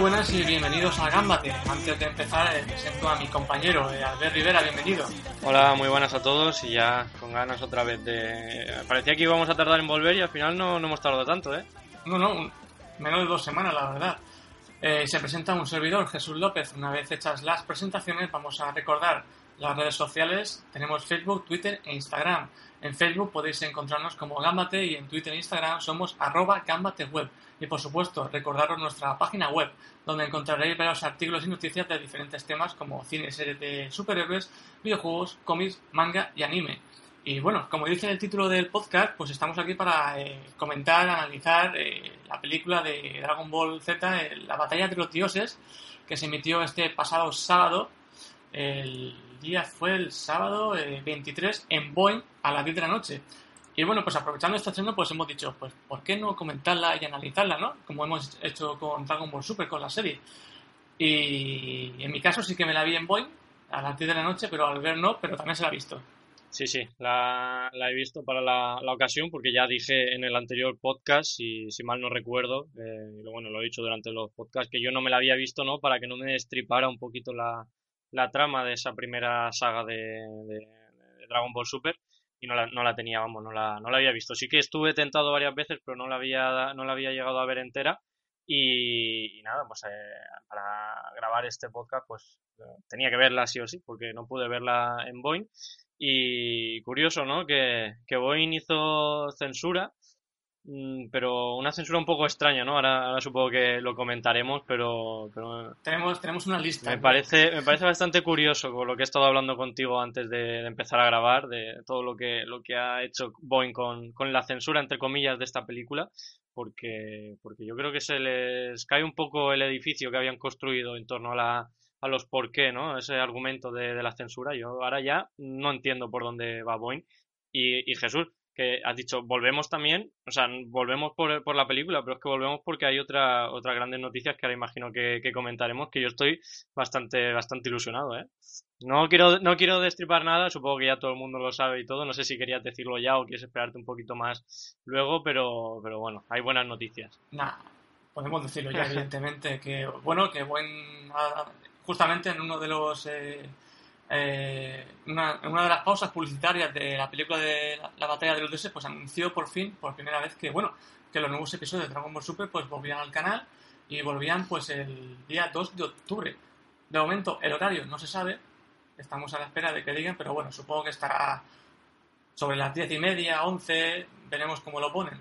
Buenas y bienvenidos a Gambate. Antes de empezar, eh, presento a mi compañero, eh, Albert Rivera, bienvenido. Hola, muy buenas a todos y ya con ganas otra vez de... Parecía que íbamos a tardar en volver y al final no, no hemos tardado tanto, ¿eh? No, no, menos de dos semanas, la verdad. Eh, se presenta un servidor, Jesús López. Una vez hechas las presentaciones, vamos a recordar las redes sociales. Tenemos Facebook, Twitter e Instagram. En Facebook podéis encontrarnos como Gambate y en Twitter e Instagram somos arroba gambateweb. Y por supuesto, recordaros nuestra página web, donde encontraréis varios artículos y noticias de diferentes temas como cine, series de superhéroes, videojuegos, cómics, manga y anime. Y bueno, como dice el título del podcast, pues estamos aquí para eh, comentar, analizar eh, la película de Dragon Ball Z, eh, La Batalla de los Dioses, que se emitió este pasado sábado. El día fue el sábado eh, 23 en Boeing a las 10 de la noche. Y bueno, pues aprovechando este estreno, pues hemos dicho, pues ¿por qué no comentarla y analizarla, no? Como hemos hecho con Dragon Ball Super, con la serie. Y en mi caso sí que me la vi en Boeing a las 10 de la noche, pero al ver no, pero también se la ha visto. Sí, sí, la, la he visto para la, la ocasión porque ya dije en el anterior podcast, si, si mal no recuerdo, eh, y bueno, lo he dicho durante los podcasts, que yo no me la había visto, ¿no? Para que no me destripara un poquito la, la trama de esa primera saga de, Dragon Ball Super y no la, no la tenía, vamos, no la, no la había visto. Sí que estuve tentado varias veces, pero no la había, no la había llegado a ver entera. Y, nada, pues eh, para grabar este podcast, pues eh, tenía que verla sí o sí, porque no pude verla en Boeing. Y curioso, ¿no? Que, que Boeing hizo censura, pero una censura un poco extraña, ¿no? Ahora, ahora supongo que lo comentaremos, pero, pero Tenemos, tenemos una lista. me parece, me parece bastante curioso con lo que he estado hablando contigo antes de, de empezar a grabar, de todo lo que, lo que ha hecho Boeing con, con la censura, entre comillas, de esta película, porque, porque yo creo que se les cae un poco el edificio que habían construido en torno a la, a los por qué, ¿no? Ese argumento de, de la censura. Yo ahora ya no entiendo por dónde va Boeing. Y, y Jesús, que has dicho, volvemos también, o sea, volvemos por, por la película, pero es que volvemos porque hay otra, otras grandes noticias que ahora imagino que, que comentaremos, que yo estoy bastante, bastante ilusionado, ¿eh? No quiero, no quiero destripar nada, supongo que ya todo el mundo lo sabe y todo, no sé si querías decirlo ya o quieres esperarte un poquito más luego, pero, pero bueno, hay buenas noticias. Nah, podemos decirlo ya, evidentemente, que bueno, que buen justamente en uno de los eh, eh, una, una de las pausas publicitarias de la película de la, la batalla de los dioses, pues anunció por fin, por primera vez, que bueno, que los nuevos episodios de Dragon Ball Super pues volvían al canal y volvían pues el día 2 de octubre. De momento el horario no se sabe, estamos a la espera de que digan, pero bueno, supongo que estará sobre las diez y media, 11, veremos cómo lo ponen.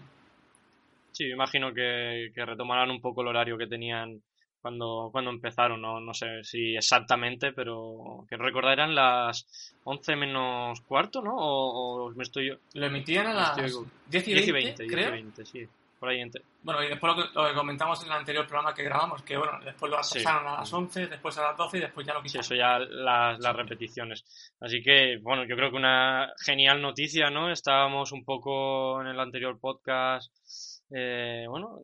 Sí, imagino que, que retomarán un poco el horario que tenían cuando, cuando empezaron, no, no sé si exactamente, pero que recordar eran las 11 menos cuarto, ¿no? O, o me estoy. Lo emitían a las Estoy- 10 y 10 y 20, 20, 10 creo. y 20, sí. Por ahí entre. Bueno, y después lo que, lo que comentamos en el anterior programa que grabamos, que bueno, después lo Sí. pasaron a las 11, después a las 12 y después ya lo Sí, quitaron. eso ya las, las repeticiones. Así que, bueno, yo creo que una genial noticia, ¿no? Estábamos un poco en el anterior podcast, eh, bueno,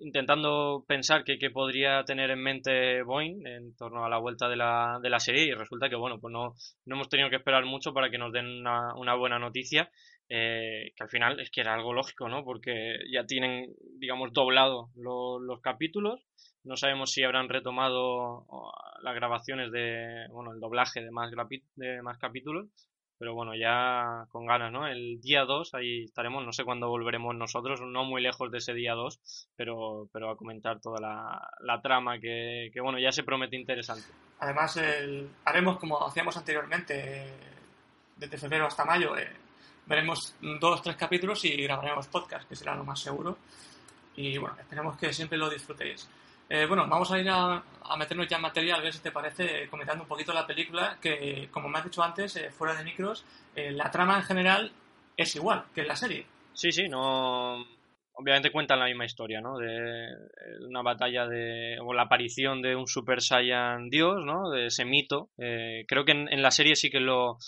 intentando pensar qué podría tener en mente Boeing en torno a la vuelta de la, de la serie y resulta que, bueno, pues no, no hemos tenido que esperar mucho para que nos den una, una buena noticia. eh, que al final es que era algo lógico, ¿no? Porque ya tienen, digamos, doblado lo- los capítulos. No sabemos si habrán retomado las grabaciones de, bueno, el doblaje de más, de más capítulos. Pero bueno, ya con ganas, ¿no? El día 2 ahí estaremos, no sé cuándo volveremos nosotros, no muy lejos de ese día 2, pero, pero a comentar toda la, la trama que, que, bueno, ya se promete interesante. Además, el, haremos como hacíamos anteriormente, desde febrero hasta mayo, eh, veremos dos, tres capítulos y grabaremos podcast, que será lo más seguro. Y bueno, esperemos que siempre lo disfrutéis. Eh, bueno, vamos a ir a, meternos ya en materia, a ver si te parece, comentando un poquito la película, que como me has dicho antes, eh, fuera de micros, eh, la trama en general es igual que en la serie. Sí, sí, no. Obviamente cuentan la misma historia, ¿no? De una batalla de. o la aparición de un Super Saiyan Dios, ¿no? De ese mito. creo que en, la serie sí que lo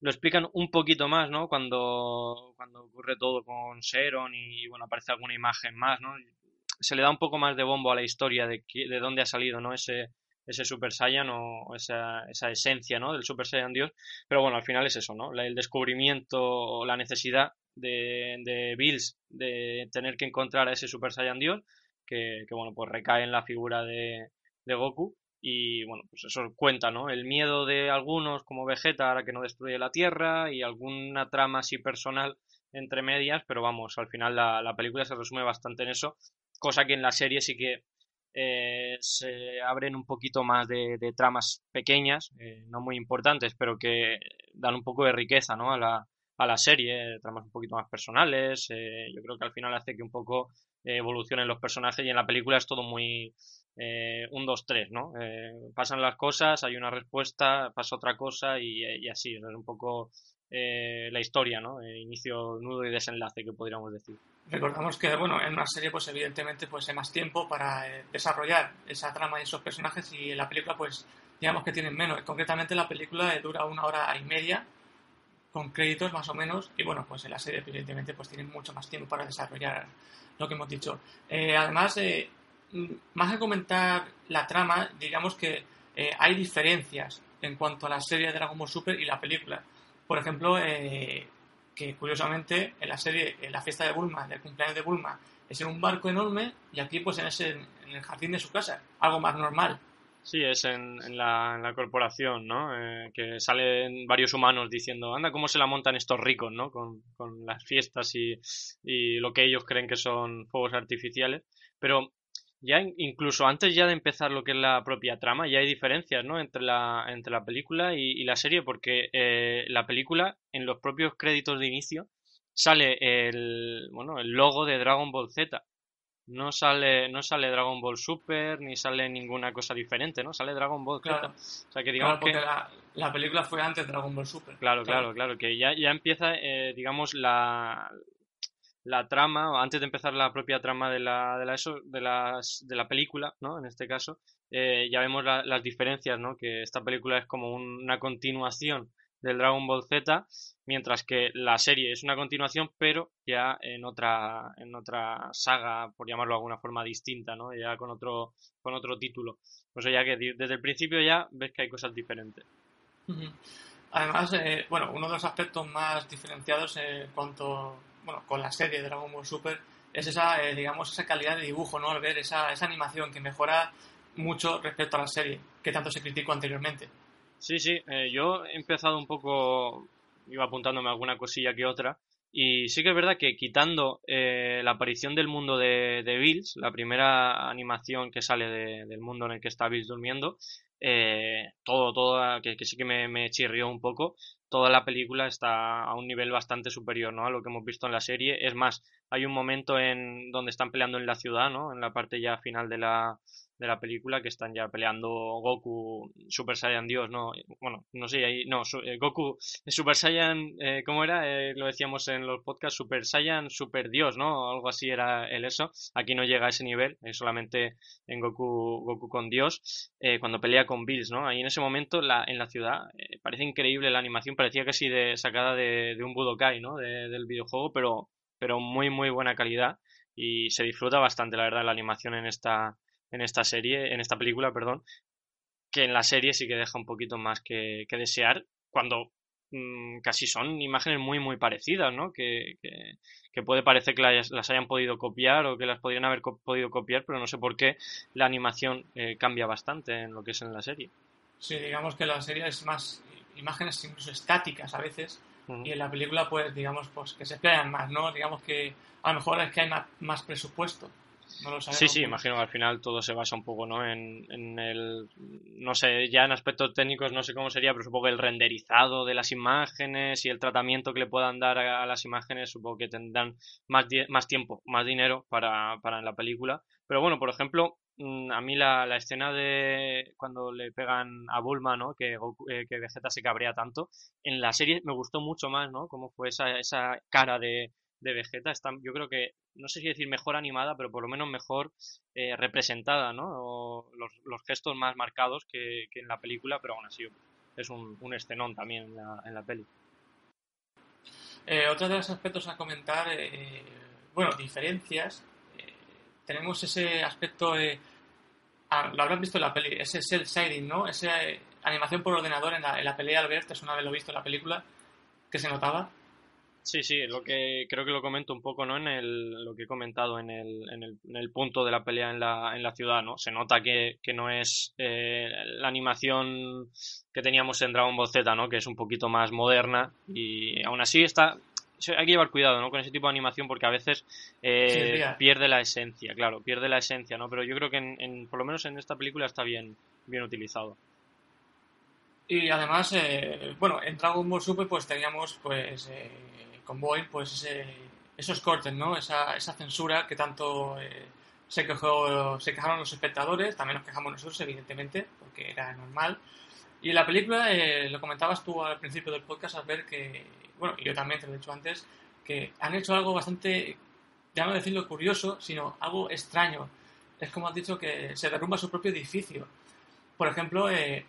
lo explican un poquito más, ¿no? Cuando, cuando ocurre todo con Seron y, bueno, aparece alguna imagen más, ¿no? Se le da un poco más de bombo a la historia de, de dónde ha salido, ¿no? Ese, ese Super Saiyan o esa, esa esencia, ¿no? Del Super Saiyan Dios. Pero bueno, al final es eso, ¿no? El descubrimiento la necesidad de, de Bills de tener que encontrar a ese Super Saiyan Dios, que, que bueno, pues recae en la figura de, de Goku. Y bueno, pues eso cuenta, ¿no? El miedo de algunos como Vegeta ahora que no destruye la Tierra y alguna trama así personal entre medias, pero vamos, al final la, la película se resume bastante en eso cosa que en la serie sí que eh, se abren un poquito más de, tramas pequeñas, eh, no muy importantes, pero que dan un poco de riqueza ¿no? a, la, a la serie, tramas un poquito más personales. Eh, yo creo que al final hace que un poco evolucionen los personajes y en la película es todo muy un, dos, tres, ¿no? pasan las cosas, hay una respuesta, pasa otra cosa y, y así, es un poco la historia, ¿no? inicio, nudo y desenlace, que podríamos decir. Recordamos que, bueno, en una serie, pues evidentemente, pues hay más tiempo para eh, desarrollar esa trama y esos personajes y en la película, pues, digamos que tienen menos. Concretamente, la película dura una hora y media con créditos más o menos y, bueno, pues en la serie, evidentemente, pues tienen mucho más tiempo para desarrollar lo que hemos dicho. Eh, además, eh, más que comentar la trama, digamos que hay diferencias en cuanto a la serie de Dragon Ball Super y la película. Por ejemplo, que curiosamente en la serie, en la fiesta de Bulma, del cumpleaños de Bulma, es en un barco enorme y aquí pues en, ese, en el jardín de su casa, algo más normal. Sí, es en, en la, corporación, ¿no? Eh, que salen varios humanos diciendo, anda, ¿cómo se la montan estos ricos, ¿no? Con, con las fiestas y, y, lo que ellos creen que son fuegos artificiales. Pero ya incluso antes ya de empezar lo que es la propia trama, ya hay diferencias, ¿no? Entre la, entre la película y, la serie, porque eh, la película, en los propios créditos de inicio, sale el, bueno, el logo de Dragon Ball Z. No sale, no sale Dragon Ball Super, ni sale ninguna cosa diferente, ¿no? Sale Dragon Ball Z. O sea que digamos que... La, la, película fue antes de Dragon Ball Super. Claro, claro, claro, que ya, ya empieza, eh, digamos, la, la trama, antes de empezar la propia trama de la, de la, eso, de las, de la película, ¿no? En este caso, eh, ya vemos las diferencias, ¿no? Que esta película es como una continuación del Dragon Ball Z, mientras que la serie es una continuación, pero ya en otra, en otra saga, por llamarlo de alguna forma distinta, ¿no? Ya con otro, con otro título. Pues ya que desde el principio ya ves que hay cosas diferentes. Además, eh, bueno, uno de los aspectos más diferenciados en cuanto bueno, con la serie de Dragon Ball Super, es esa, eh, digamos, esa calidad de dibujo, ¿no? Al ver esa, esa animación que mejora mucho respecto a la serie, que tanto se criticó anteriormente. Sí, sí, eh, yo he empezado un poco, iba apuntándome alguna cosilla que otra, y sí que es verdad que quitando eh, la aparición del mundo de, de, Bills, la primera animación que sale del mundo en el que está Bills durmiendo, eh, todo, todo, que, sí que me, chirrió un poco, toda la película está a un nivel bastante superior ¿no? a lo que hemos visto en la serie. Es más, hay un momento en donde están peleando en la ciudad, ¿no? en la parte ya final de la, de la película que están ya peleando Goku, Super Saiyan Dios, no, bueno, no sé, ahí, no, eh, Goku, Super Saiyan, eh, ¿cómo era? Eh, lo decíamos en los podcasts, Super Saiyan, Super Dios, ¿no? Algo así era el eso. Aquí no llega a ese nivel, es solamente en Goku, Goku con Dios, eh, cuando pelea con Bills, ¿no? Ahí en ese momento la, en la ciudad parece increíble la animación, parecía casi de, sacada de, de un Budokai, ¿no? del videojuego, pero, pero muy, muy buena calidad y se disfruta bastante, la verdad, la animación en esta en esta serie, en esta película, perdón, que en la serie sí que deja un poquito más que, desear cuando mm, casi son imágenes muy muy parecidas, ¿no? Que, que, puede parecer que las, hayan podido copiar o que las podrían haber podido copiar, pero no sé por qué la animación eh, cambia bastante en lo que es en la serie. Sí, digamos que la serie es más imágenes incluso estáticas a veces, y en la película, pues, digamos, pues que se emplean más, ¿no? Digamos que a lo mejor es que hay más, más presupuesto. No lo sabemos. Sí, sí, imagino que al final todo se basa un poco, ¿no? En, en el, no sé, ya en aspectos técnicos no sé cómo sería, pero supongo que el renderizado de las imágenes y el tratamiento que le puedan dar a, a las imágenes, supongo que tendrán más, más tiempo, más dinero para, para en la película. Pero bueno, por ejemplo, a mí la, la escena de cuando le pegan a Bulma, ¿no? Que, eh, que Vegeta se cabrea tanto, en la serie me gustó mucho más, ¿no? Cómo fue esa, esa cara de, de Vegeta. Está, yo creo que, no sé si decir mejor animada, pero por lo menos mejor eh, representada, ¿no? Los, los gestos más marcados que, que en la película, pero aún así es un, un escenón también en la, en la peli. Eh, otro de los aspectos a comentar, eh, bueno, diferencias. Tenemos ese aspecto, eh, ah, lo habrán visto en la peli, ese cel shading, ¿no? Esa eh, animación por ordenador en la, en la pelea Albert, es una vez lo visto en la película, que se notaba. Sí, sí, lo que creo que lo comento un poco, ¿no? En el, lo que he comentado en el, en el, en el punto de la pelea en la, en la ciudad, ¿no? Se nota que, que no es eh, la animación que teníamos en Dragon Ball Z, ¿no? Que es un poquito más moderna y aún así está... Hay que llevar cuidado, ¿no? Con ese tipo de animación porque a veces eh, Sí, pierde la esencia, claro, pierde la esencia, ¿no? Pero yo creo que en, en- por lo menos en esta película está bien, bien utilizado. Y además, eh, bueno, en Dragon Ball Super pues teníamos pues eh, con Boeing pues ese- esos cortes, ¿no? Esa, esa censura que tanto eh, se, quejó, se quejaron los espectadores, también nos quejamos nosotros, evidentemente, porque era normal. Y la película, eh, lo comentabas tú al principio del podcast, al ver que, bueno, y yo también te lo he dicho antes, que han hecho algo bastante, ya no decirlo curioso, sino algo extraño. Es como has dicho que se derrumba su propio edificio. Por ejemplo, eh,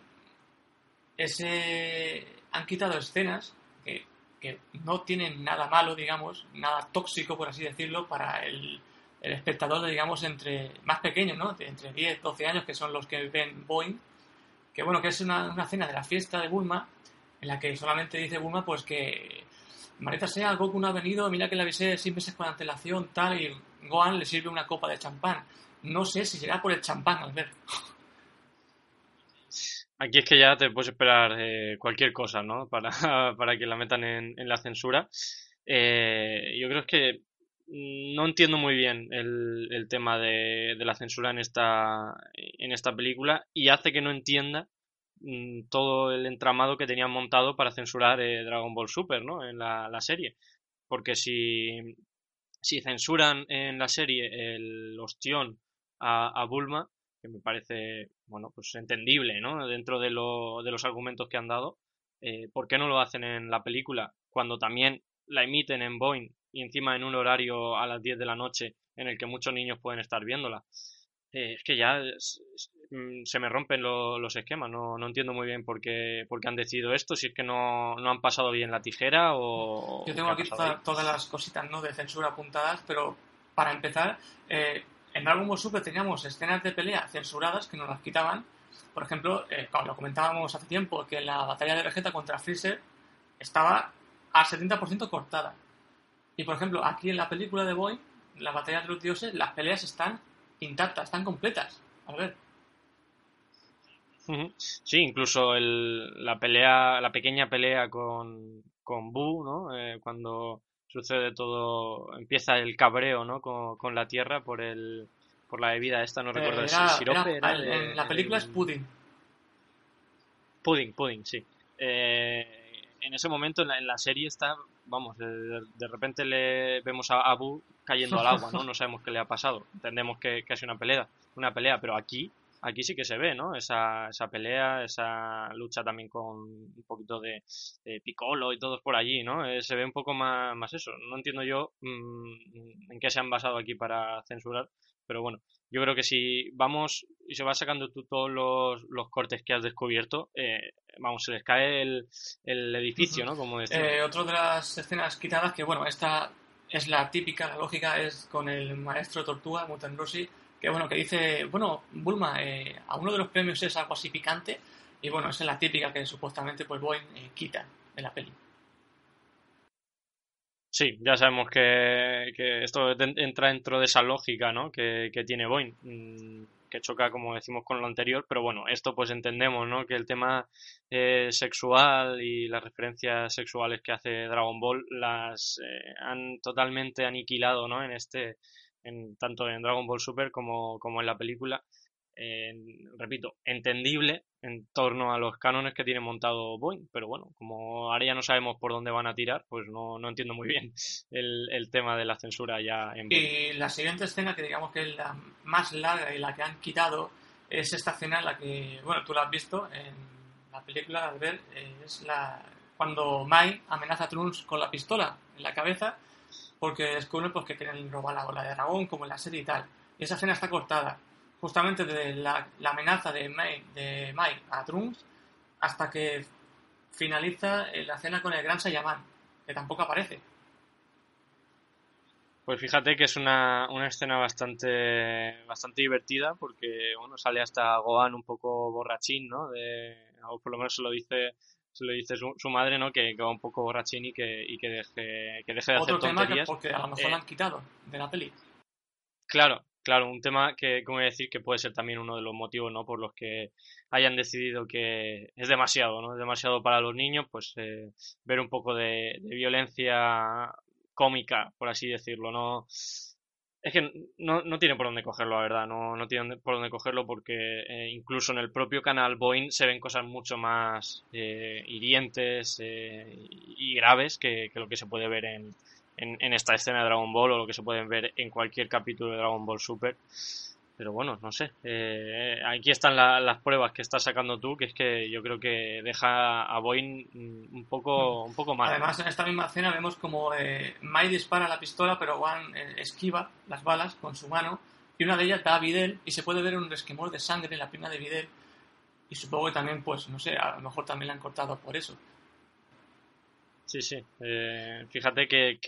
ese han quitado escenas que, que no tienen nada malo, digamos, nada tóxico, por así decirlo, para el, el espectador, digamos, entre más pequeño, ¿no? De entre 10, 12 años, que son los que ven Boeing, que bueno, que es una, una cena de la fiesta de Bulma, en la que solamente dice Bulma, pues que Marita sea, Goku no ha venido, mira que le avisé seis meses con antelación, tal, y Gohan le sirve una copa de champán. No sé si será por el champán, al ver. Aquí es que ya te puedes esperar eh, cualquier cosa, ¿no? Para, para que la metan en, la censura. Eh, yo creo que no entiendo muy bien el, el tema de, de la censura en esta, en esta película y hace que no entienda mm, todo el entramado que tenían montado para censurar eh, Dragon Ball Super, ¿no? En la, serie. Porque si, si censuran en la serie el ostión a, a Bulma, que me parece, bueno, pues entendible, ¿no? Dentro de, lo, de los argumentos que han dado, eh, ¿por qué no lo hacen en la película cuando también la emiten en Boeing y encima en un horario a las 10 de la noche en el que muchos niños pueden estar viéndola? Eh, es que ya es- es- mm, se me rompen lo- los esquemas, no, no entiendo muy bien por qué, por qué han decidido esto, si es que no, no han pasado bien la tijera o... Yo tengo aquí todas las cositas ¿no? de censura apuntadas, pero para empezar, eh, en Dragon Ball Super teníamos escenas de pelea censuradas que nos las quitaban. Por ejemplo, eh, como lo comentábamos hace tiempo, que la batalla de Vegeta contra Freezer estaba al 70% cortada. Y por ejemplo, aquí en la película de Boy, la batalla de los dioses, las peleas están intactas, están completas. A ver. Sí, incluso el, la pelea, la pequeña pelea con, con Boo, ¿no? Eh, cuando sucede todo, empieza el cabreo, ¿no? Con, con la Tierra por el, por la bebida esta, no recuerdo eh, el era- sirope, era- era la película es pudding. Pudding, pudding, sí. Eh, en ese momento en la, en la serie está, vamos, de, repente le vemos a Abu cayendo al agua, ¿no? No sabemos qué le ha pasado. Entendemos que, que ha sido una pelea, una pelea, pero aquí, aquí sí que se ve, ¿no? Esa, esa pelea, esa lucha también con un poquito de, de Piccolo y todos por allí, ¿no? Eh, se ve un poco más, más eso. No entiendo yo mm, en qué se han basado aquí para censurar, pero bueno, yo creo que si vamos y se va sacando tú todos los, los cortes que has descubierto, eh, vamos, se les cae el, el edificio, ¿no? Como. Eh, otra de las escenas quitadas, que bueno, esta es la típica, la lógica, es con el maestro Tortuga, Muten Rossi, que bueno, que dice, bueno, Bulma, eh, a uno de los premios es algo así picante, y bueno, esa es la típica que supuestamente pues Boeing eh, quita de la peli. Sí, ya sabemos que, que esto entra dentro de esa lógica, ¿no? Que, que tiene Boeing. Mm, que choca, como decimos, con lo anterior, pero bueno, esto pues entendemos, ¿no? Que el tema eh, sexual y las referencias sexuales que hace Dragon Ball las eh, han totalmente aniquilado, ¿no? En este, en, tanto en Dragon Ball Super como, como en la película repito, entendible en torno a los cánones que tiene montado Boeing, pero bueno, como ahora ya no sabemos por dónde van a tirar, pues no, no entiendo muy bien el, el, tema de la censura ya en Y la siguiente escena, que digamos que es la más larga y la que han quitado, es esta escena en la que, bueno, tú la has visto en la película, al ver, eh, es la cuando Mai amenaza a Trunks con la pistola en la cabeza porque descubre pues, que quieren robar la bola de dragón, como en la serie y tal. Y esa escena está cortada justamente de la, amenaza de Mai, de a Trunks hasta que finaliza la cena con el Gran Saiyaman, que tampoco aparece. Pues fíjate que es una, una, escena bastante bastante divertida porque bueno sale hasta Gohan un poco borrachín, ¿no? De, o por lo menos se lo dice se lo dice su, madre, ¿no? Que, va un poco borrachín y que, y que deje que deje de Otro hacer tema que porque a lo mejor lo eh, han quitado de la peli. Claro, Claro, un tema que, como decir, que puede ser también uno de los motivos, ¿no? Por los que hayan decidido que es demasiado, ¿no? Es demasiado para los niños, pues eh, ver un poco de, violencia cómica, por así decirlo, ¿no? Es que no, no tiene por dónde cogerlo, la verdad, no, no tiene por dónde cogerlo porque eh, incluso en el propio canal Boeing se ven cosas mucho más eh, hirientes y graves que, lo que se puede ver en, en, esta escena de Dragon Ball o lo que se pueden ver en cualquier capítulo de Dragon Ball Super. Pero bueno, no sé. Eh, aquí están las pruebas que estás sacando tú, que es que yo creo que deja a Boeing un poco, un poco mal. Además, en esta misma escena vemos como eh, Mai dispara la pistola, pero Juan eh, esquiva las balas con su mano. Y una de ellas da a Videl y se puede ver un resquemor de sangre en la pierna de Videl. Y supongo que también, pues, no sé, a lo mejor también la han cortado por eso. Sí, sí. Eh, fíjate que,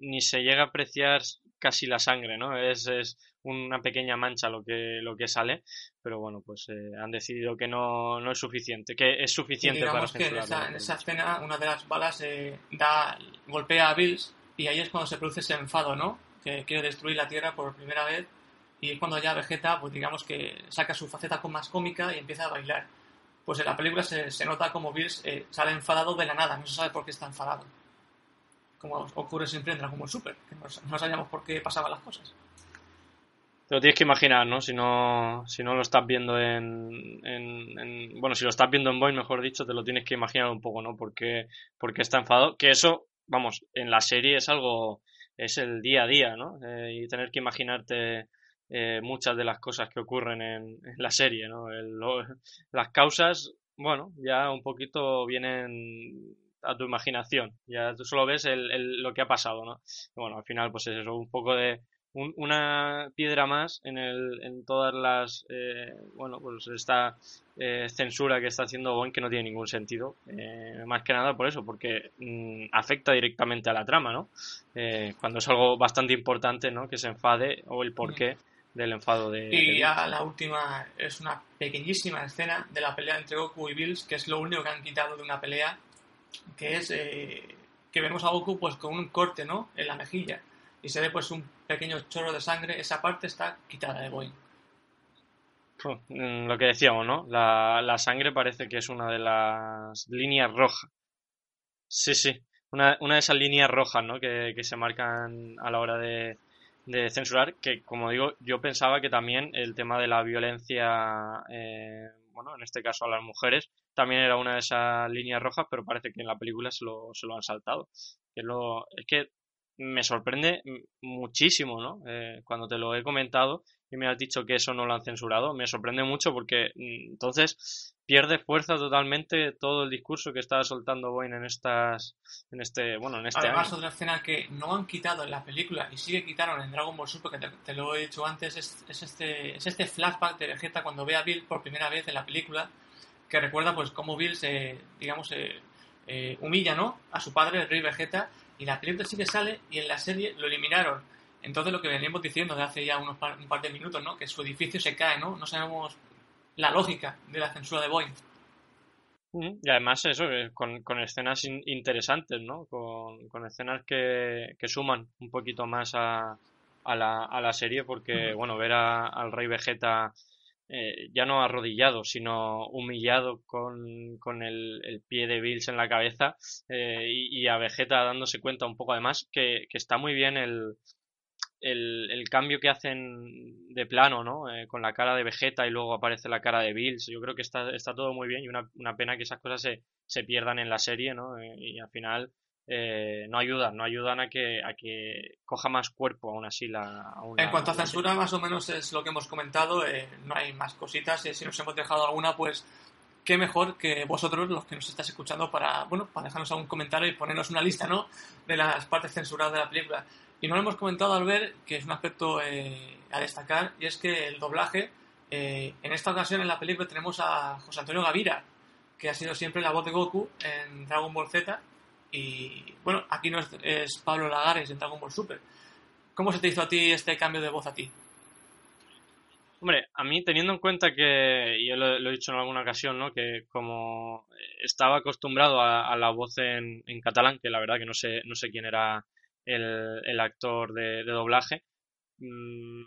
ni se llega a apreciar casi la sangre, ¿no? Es, es una pequeña mancha lo que, lo que sale, pero bueno, pues eh, han decidido que no, no, es suficiente, que es suficiente para que en esa, en esa, escena una de las balas eh, da, golpea a Bills y ahí es cuando se produce ese enfado, ¿no? Que quiere destruir la Tierra por primera vez y es cuando ya Vegeta, pues digamos que saca su faceta más cómica y empieza a bailar pues en la película se, se nota como Bills eh, sale enfadado de la nada, no se sabe por qué está enfadado. Como ocurre siempre en Dragon Ball Super, que no, sabíamos por qué pasaban las cosas. Te lo tienes que imaginar, ¿no? Si no, si no lo estás viendo en, en, Bueno, si lo estás viendo en Boy, mejor dicho, te lo tienes que imaginar un poco, ¿no? Porque, porque está enfadado. Que eso, vamos, en la serie es algo... Es el día a día, ¿no? Eh, y tener que imaginarte eh, muchas de las cosas que ocurren en, la serie, ¿no? las causas, bueno, ya un poquito vienen a tu imaginación, ya tú solo ves el, lo que ha pasado, ¿no? bueno, al final pues es eso, un poco de una piedra más en, el, en todas las, eh, bueno, pues esta eh, censura que está haciendo Boeing que no tiene ningún sentido, más que nada por eso, porque mm, afecta directamente a la trama, ¿no? cuando es algo bastante importante, ¿no? Que se enfade o el por qué del enfado de... Y ya la última es una pequeñísima escena de la pelea entre Goku y Bills, que es lo único que han quitado de una pelea, que es eh, que vemos a Goku pues con un corte, ¿no? En la mejilla. Y se ve pues un pequeño chorro de sangre. Esa parte está quitada de Boeing. Mm, lo que decíamos, ¿no? La, la sangre parece que es una de las líneas rojas. Sí, sí. Una, una de esas líneas rojas, ¿no? Que, que se marcan a la hora de, de censurar, que como digo, yo pensaba que también el tema de la violencia, eh, bueno, en este caso a las mujeres, también era una de esas líneas rojas, pero parece que en la película se lo, se lo han saltado. Que lo, es que me sorprende muchísimo, ¿no? Eh, cuando te lo he comentado y me has dicho que eso no lo han censurado, me sorprende mucho porque mm, entonces pierde fuerza totalmente todo el discurso que estaba soltando Boyne en estas en este bueno en este además otra escena que no han quitado en la película y sí que quitaron en Dragon Ball Super que te, lo he dicho antes es, este es este flashback de Vegeta cuando ve a Bill por primera vez en la película que recuerda pues cómo Bill se digamos eh, humilla no a su padre el rey Vegeta y la película sí que sale y en la serie lo eliminaron. Entonces lo que veníamos diciendo de hace ya unos un par de minutos no que su edificio se cae no no sabemos la lógica de la censura de Boeing. Y además eso, con, con escenas interesantes, ¿no? Con, escenas que, suman un poquito más a, a la, a la serie porque, bueno, ver al rey Vegeta eh, ya no arrodillado, sino humillado con, con el, pie de Bills en la cabeza eh, y, a Vegeta dándose cuenta un poco además que, que está muy bien el, el, el, cambio que hacen de plano, ¿no? Eh, con la cara de Vegeta y luego aparece la cara de Bills. Yo creo que está, está todo muy bien y una, una pena que esas cosas se, se pierdan en la serie, ¿no? y al final eh, no ayudan, no ayudan a que, a que coja más cuerpo aún así la... en cuanto a censura, más o menos es lo que hemos comentado, eh, no hay más cositas, y si nos hemos dejado alguna, pues qué mejor que vosotros, los que nos estáis escuchando, para, bueno, para dejarnos algún comentario y ponernos una lista, ¿no?, de las partes censuradas de la película. Y no lo hemos comentado al ver, que es un aspecto eh, a destacar, y es que el doblaje, en esta ocasión en la película tenemos a José Antonio Gavira, que ha sido siempre la voz de Goku en Dragon Ball Z, y bueno, aquí no es, Pablo Lagares en Dragon Ball Super. ¿Cómo se te hizo a ti este cambio de voz a ti? Hombre, a mí teniendo en cuenta que, yo lo, he dicho en alguna ocasión, ¿no? que como estaba acostumbrado a, la voz en, catalán, que la verdad que no sé, no sé quién era el, actor de, doblaje, mmm,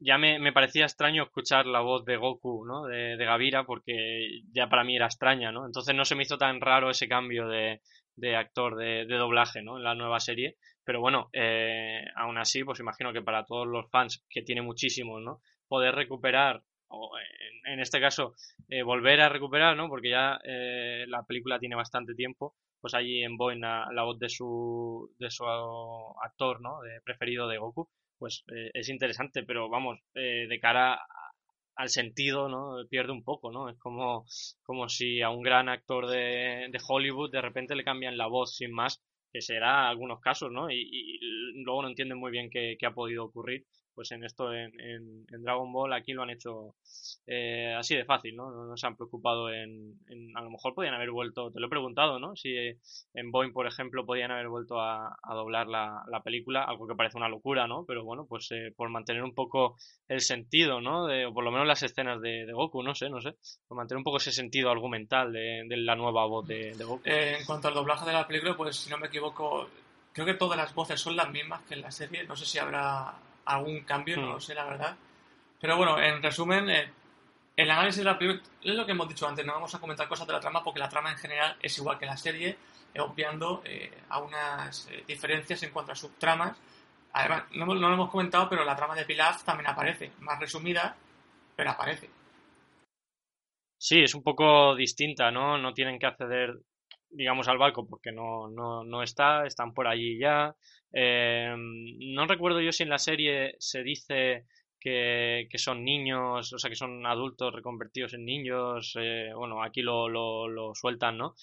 ya me, parecía extraño escuchar la voz de Goku, ¿no? De, de, Gavira, porque ya para mí era extraña, ¿no? Entonces no se me hizo tan raro ese cambio de, de actor de, doblaje, ¿no? En la nueva serie. Pero bueno, eh, aún así, pues imagino que para todos los fans, que tiene muchísimos, ¿no? Poder recuperar, o en, este caso, eh, volver a recuperar, ¿no? Porque ya eh, la película tiene bastante tiempo, pues allí en Boeing la, la voz de su, de su actor, ¿no? De preferido de Goku pues eh, es interesante, pero vamos, eh, de cara al sentido, ¿no? Pierde un poco, ¿no? Es como, como si a un gran actor de, de Hollywood de repente le cambian la voz sin más, que será algunos casos, ¿no? Y, luego no entienden muy bien qué, qué ha podido ocurrir pues en esto, en, en, Dragon Ball, aquí lo han hecho eh, así de fácil, ¿no? ¿no? se han preocupado en, A lo mejor podían haber vuelto, te lo he preguntado, ¿no? Si en Boeing, por ejemplo, podían haber vuelto a, doblar la, la, película, algo que parece una locura, ¿no? Pero bueno, pues eh, por mantener un poco el sentido, ¿no? De, o por lo menos las escenas de, de, Goku, no sé, no sé. Por mantener un poco ese sentido argumental de, de la nueva voz de, Goku. Eh, en cuanto al doblaje de la película, pues si no me equivoco, creo que todas las voces son las mismas que en la serie. No sé si habrá algún cambio, no hmm. lo sé, la verdad. Pero bueno, en resumen, eh, el análisis de la película es lo que hemos dicho antes, no vamos a comentar cosas de la trama porque la trama en general es igual que la serie, eh, obviando eh, a unas diferencias en cuanto a subtramas. Además, no, no, lo hemos comentado, pero la trama de Pilaf también aparece, más resumida, pero aparece. Sí, es un poco distinta, ¿no? No tienen que acceder digamos, al barco porque no, no, no está, están por allí ya. Eh, no recuerdo yo si en la serie se dice que, que, son niños, o sea, que son adultos reconvertidos en niños. Eh, bueno, aquí lo, lo, sueltan, ¿no?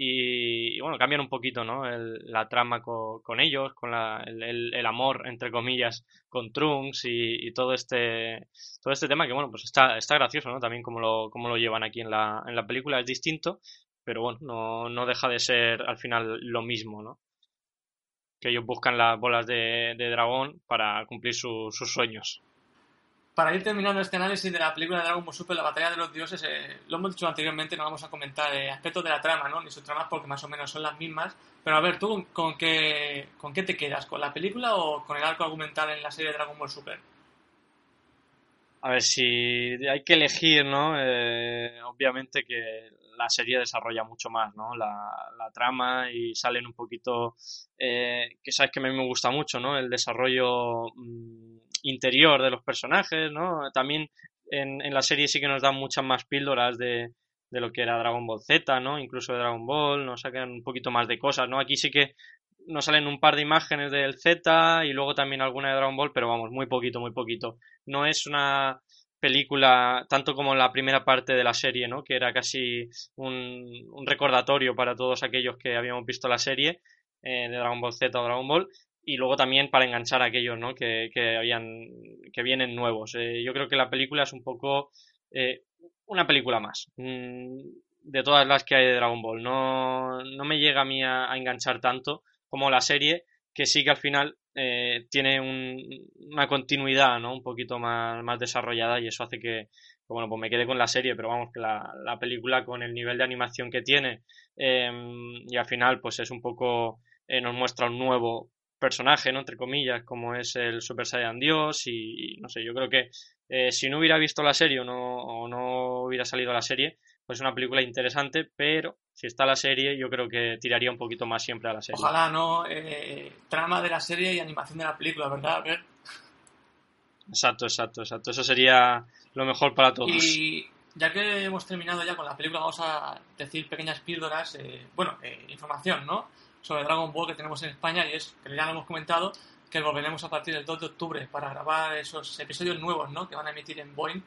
Y, bueno, cambian un poquito, ¿no? El, la trama con, con ellos, con la, el, el, amor, entre comillas, con Trunks y, y, todo este todo este tema que, bueno, pues está, está gracioso, ¿no? También como lo, como lo llevan aquí en la, en la película, es distinto, pero bueno, no, no deja de ser al final lo mismo, ¿no? Que ellos buscan las bolas de, de dragón para cumplir sus sueños. Para ir terminando este análisis de la película de Dragon Ball Super, la batalla de los dioses, eh, lo hemos dicho anteriormente, no vamos a comentar eh, aspectos de la trama, ¿no? Ni sus tramas porque más o menos son las mismas. Pero a ver, ¿tú con qué, con qué te quedas? ¿Con la película o con el arco argumental en la serie de Dragon Ball Super? A ver, si hay que elegir, ¿no? Eh, obviamente que la serie desarrolla mucho más, ¿no? La, la trama y salen un poquito, eh, que sabes que a mí me gusta mucho, ¿no? El desarrollo mm, interior de los personajes, ¿no? También en, en la serie sí que nos dan muchas más píldoras de, de lo que era Dragon Ball Z, ¿no? Incluso de Dragon Ball, nos sacan un poquito más de cosas, ¿no? Aquí sí que nos salen un par de imágenes del Z y luego también alguna de Dragon Ball, pero vamos, muy poquito, muy poquito. No es una película, tanto como la primera parte de la serie, ¿no? Que era casi un, recordatorio para todos aquellos que habíamos visto la serie eh, de Dragon Ball Z o Dragon Ball. Y luego también para enganchar a aquellos, ¿no? Que, que habían, que vienen nuevos. Eh, yo creo que la película es un poco eh, una película más. Mm, de todas las que hay de Dragon Ball. No, no me llega a mí a enganchar tanto como la serie, que sí que al final eh, tiene una continuidad, ¿no? Un poquito más, más desarrollada y eso hace que, bueno, pues me quede con la serie, pero vamos, que la, la película con el nivel de animación que tiene em, y al final pues es un poco, eh, nos muestra un nuevo personaje, ¿no? Entre comillas, como es el Super Saiyan Dios y, no sé, yo creo que eh, si no hubiera visto la serie o no, o no hubiera salido la serie, pues es una película interesante, pero si está la serie, yo creo que tiraría un poquito más siempre a la serie. Ojalá, ¿no? Eh, trama de la serie y animación de la película, ¿verdad? A ver. Exacto, exacto, exacto. Eso sería lo mejor para todos. Y ya que hemos terminado ya con la película, vamos a decir pequeñas píldoras, eh, bueno, eh, información, ¿no? Sobre Dragon Ball que tenemos en España y es, que ya lo hemos comentado, que volveremos a partir del 2 de octubre para grabar esos episodios nuevos, ¿no? Que van a emitir en Boeing.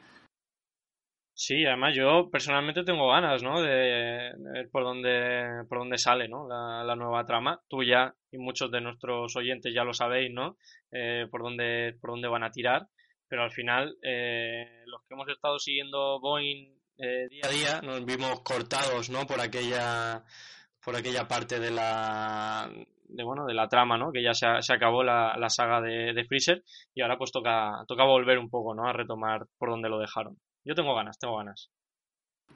Sí, además yo personalmente tengo ganas, ¿no? De, ver por dónde, por dónde sale, ¿no? La, nueva trama. Tú ya y muchos de nuestros oyentes ya lo sabéis, ¿no? Eh, por dónde, por dónde van a tirar. Pero al final, eh, los que hemos estado siguiendo Boeing eh, día a día, nos vimos cortados, ¿no? Por aquella, por aquella parte de la, de bueno de la trama no que ya se, se acabó la, la saga de, de, Freezer y ahora pues toca toca volver un poco no a retomar por donde lo dejaron yo tengo ganas tengo ganas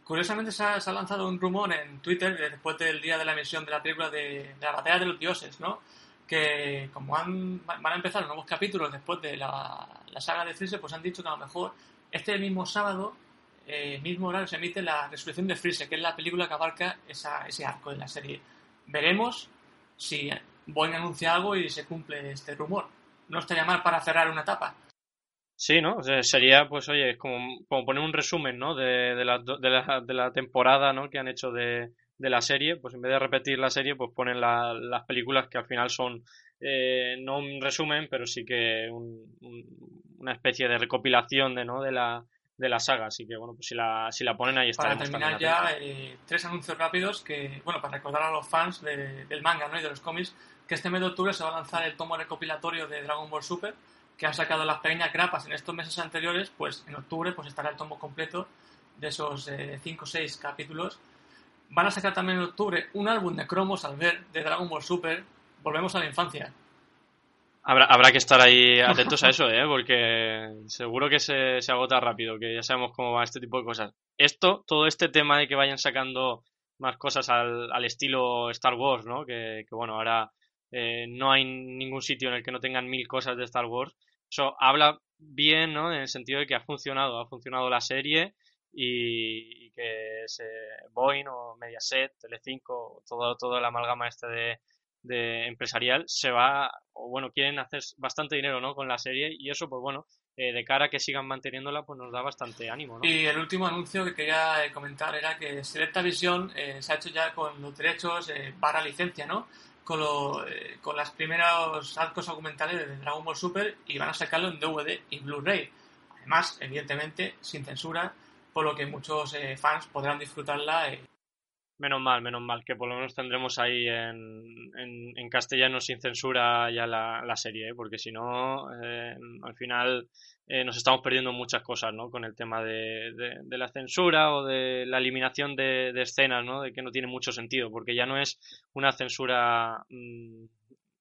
curiosamente se ha, lanzado un rumor en Twitter después del día de la emisión de la película de, la batalla de los dioses no que como han, van a empezar nuevos capítulos después de la, saga de Freezer pues han dicho que a lo mejor este mismo sábado eh, mismo horario se emite la Resurrección de Freezer, que es la película que abarca ese arco de la serie. Veremos si Boeing anuncia algo y se cumple este rumor. No estaría mal para cerrar una etapa. Sí, ¿no? O sea, sería, pues, oye, como, como poner un resumen, ¿no? De, de, la, de, la, de la temporada, ¿no? Que han hecho de, de la serie, pues en vez de repetir la serie, pues ponen la, las películas que al final son, eh, no un resumen, pero sí que un, un, una especie de recopilación de, ¿no? de, la, de la saga. Así que, bueno, pues si la, si la ponen ahí está. Para terminar ya, eh, tres anuncios rápidos que, bueno, para recordar a los fans de, del manga ¿no? y de los cómics, que este mes de octubre se va a lanzar el tomo recopilatorio de Dragon Ball Super, que ha sacado las pequeñas grapas en estos meses anteriores, pues en octubre pues estará el tomo completo de esos 5 o 6 capítulos. Van a sacar también en octubre un álbum de cromos al ver de Dragon Ball Super. Volvemos a la infancia. Habrá, habrá que estar ahí atentos a eso, ¿eh? porque seguro que se, se, agota rápido, que ya sabemos cómo va este tipo de cosas. Esto, todo este tema de que vayan sacando más cosas al, al estilo Star Wars, ¿no? Que, que bueno, ahora eh, no hay ningún sitio en el que no tengan mil cosas de Star Wars. Eso habla bien, ¿no? En el sentido de que ha funcionado, ha funcionado la serie y, que se, Boeing o Mediaset, Telecinco, todo, todo la amalgama este de, de empresarial se va, o bueno, quieren hacer bastante dinero, ¿no? Con la serie y eso, pues bueno, eh, de cara a que sigan manteniéndola, pues nos da bastante ánimo, ¿no? Y el último anuncio que quería eh, comentar era que Selecta Visión eh, se ha hecho ya con los derechos eh, para licencia, ¿no? Con, lo, con las primeros arcos documentales de Dragon Ball Super y van a sacarlo en DVD y Blu-ray. Además, evidentemente, sin censura, por lo que muchos fans podrán disfrutarla Menos mal, menos mal, que por lo menos tendremos ahí en, en, en castellano sin censura ya la, la serie, ¿eh? porque si no, eh, al final eh, nos estamos perdiendo muchas cosas, ¿no? Con el tema de, de, la censura o de la eliminación de, de, escenas, ¿no? De que no tiene mucho sentido, porque ya no es una censura mmm,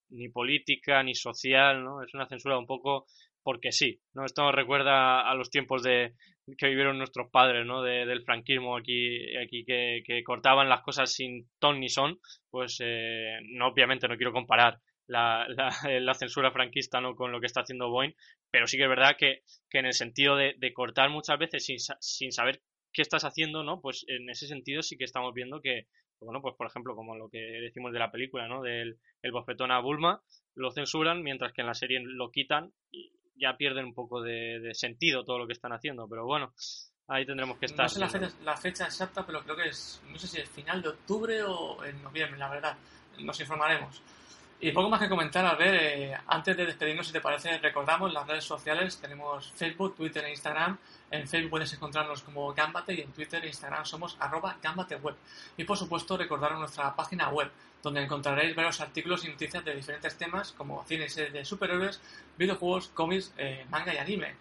ni política ni social, ¿no? Es una censura un poco porque sí, ¿no? Esto nos recuerda a los tiempos de que vivieron nuestros padres, ¿no? De, del franquismo aquí, aquí que, cortaban las cosas sin ton ni son, pues eh, no, obviamente no quiero comparar la, censura franquista ¿no? con lo que está haciendo Boeing, pero sí que es verdad que, que en el sentido de, de cortar muchas veces sin, sin saber qué estás haciendo, ¿no? Pues en ese sentido sí que estamos viendo que, bueno, pues por ejemplo, como lo que decimos de la película, ¿no? Del el bofetón a Bulma, lo censuran, mientras que en la serie lo quitan y, ya pierden un poco de, de, sentido todo lo que están haciendo, pero bueno, ahí tendremos que estar. No sé la fecha, la fecha, exacta, pero creo que es, no sé si es final de octubre o en noviembre, la verdad, nos informaremos. Y poco más que comentar, al ver, eh, antes de despedirnos, si te parece, recordamos las redes sociales, tenemos Facebook, Twitter e Instagram. En Facebook puedes encontrarnos como Gambate y en Twitter e Instagram somos arroba gambateweb. Y por supuesto, recordaros nuestra página web, donde encontraréis varios artículos y noticias de diferentes temas como cine y de superhéroes, videojuegos, cómics, eh, manga y anime.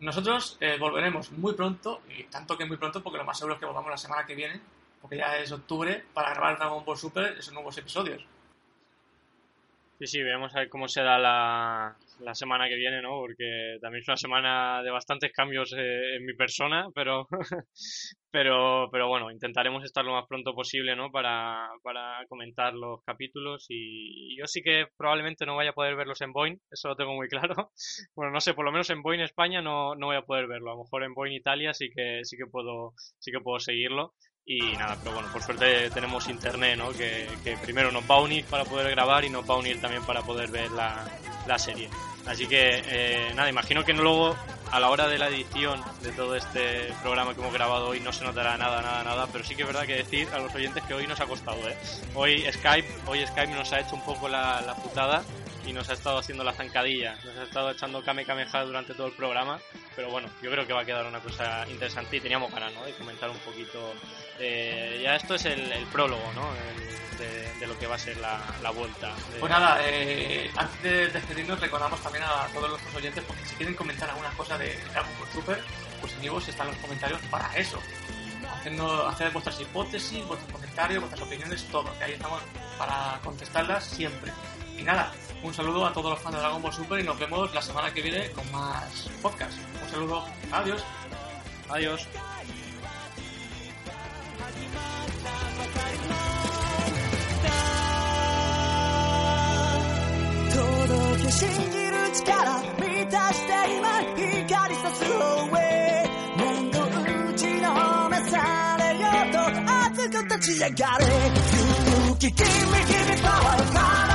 Nosotros eh, volveremos muy pronto, y tanto que muy pronto, porque lo más seguro es que volvamos la semana que viene, porque ya es octubre, para grabar Dragon Ball Super esos nuevos episodios. Sí, sí, veremos a ver cómo se da la, la semana que viene, ¿no? Porque también es una semana de bastantes cambios eh, en mi persona, pero, pero, pero bueno, intentaremos estar lo más pronto posible, ¿no? Para, para comentar los capítulos y yo sí que probablemente no vaya a poder verlos en Boeing, eso lo tengo muy claro. Bueno, no sé, por lo menos en Boeing España no, no voy a poder verlo, a lo mejor en Boeing Italia sí que, sí que puedo, sí que puedo seguirlo y nada, pero bueno, por suerte tenemos internet, ¿no? Que, que, primero nos va a unir para poder grabar y nos va a unir también para poder ver la, la serie. Así que eh, nada, imagino que luego a la hora de la edición de todo este programa que hemos grabado hoy no se notará nada, nada, nada, pero sí que es verdad que decir a los oyentes que hoy nos ha costado, ¿eh? Hoy Skype, hoy Skype nos ha hecho un poco la, la putada y nos ha estado haciendo la zancadilla, nos ha estado echando Kame Kameha durante todo el programa, pero bueno, yo creo que va a quedar una cosa interesante y teníamos ganas, ¿no? De comentar un poquito eh, ya esto es el, prólogo, ¿no? de, lo que va a ser la, la vuelta. Pues nada, eh, antes de despedirnos recordamos también a todos nuestros oyentes porque si quieren comentar alguna cosa de Dragon Ball Super, pues en están los comentarios para eso. Haciendo, hacer vuestras hipótesis, vuestros comentarios, vuestras opiniones, todo. Que ahí estamos para contestarlas siempre. Y nada, un saludo a todos los fans de Dragon Ball Super y nos vemos la semana que viene con más podcast. Un saludo, adiós. Adiós. 届け信じる力満たして今光さす方へ面倒打ちのめされようと熱く立ち上がれ勇気君君パワーからパワー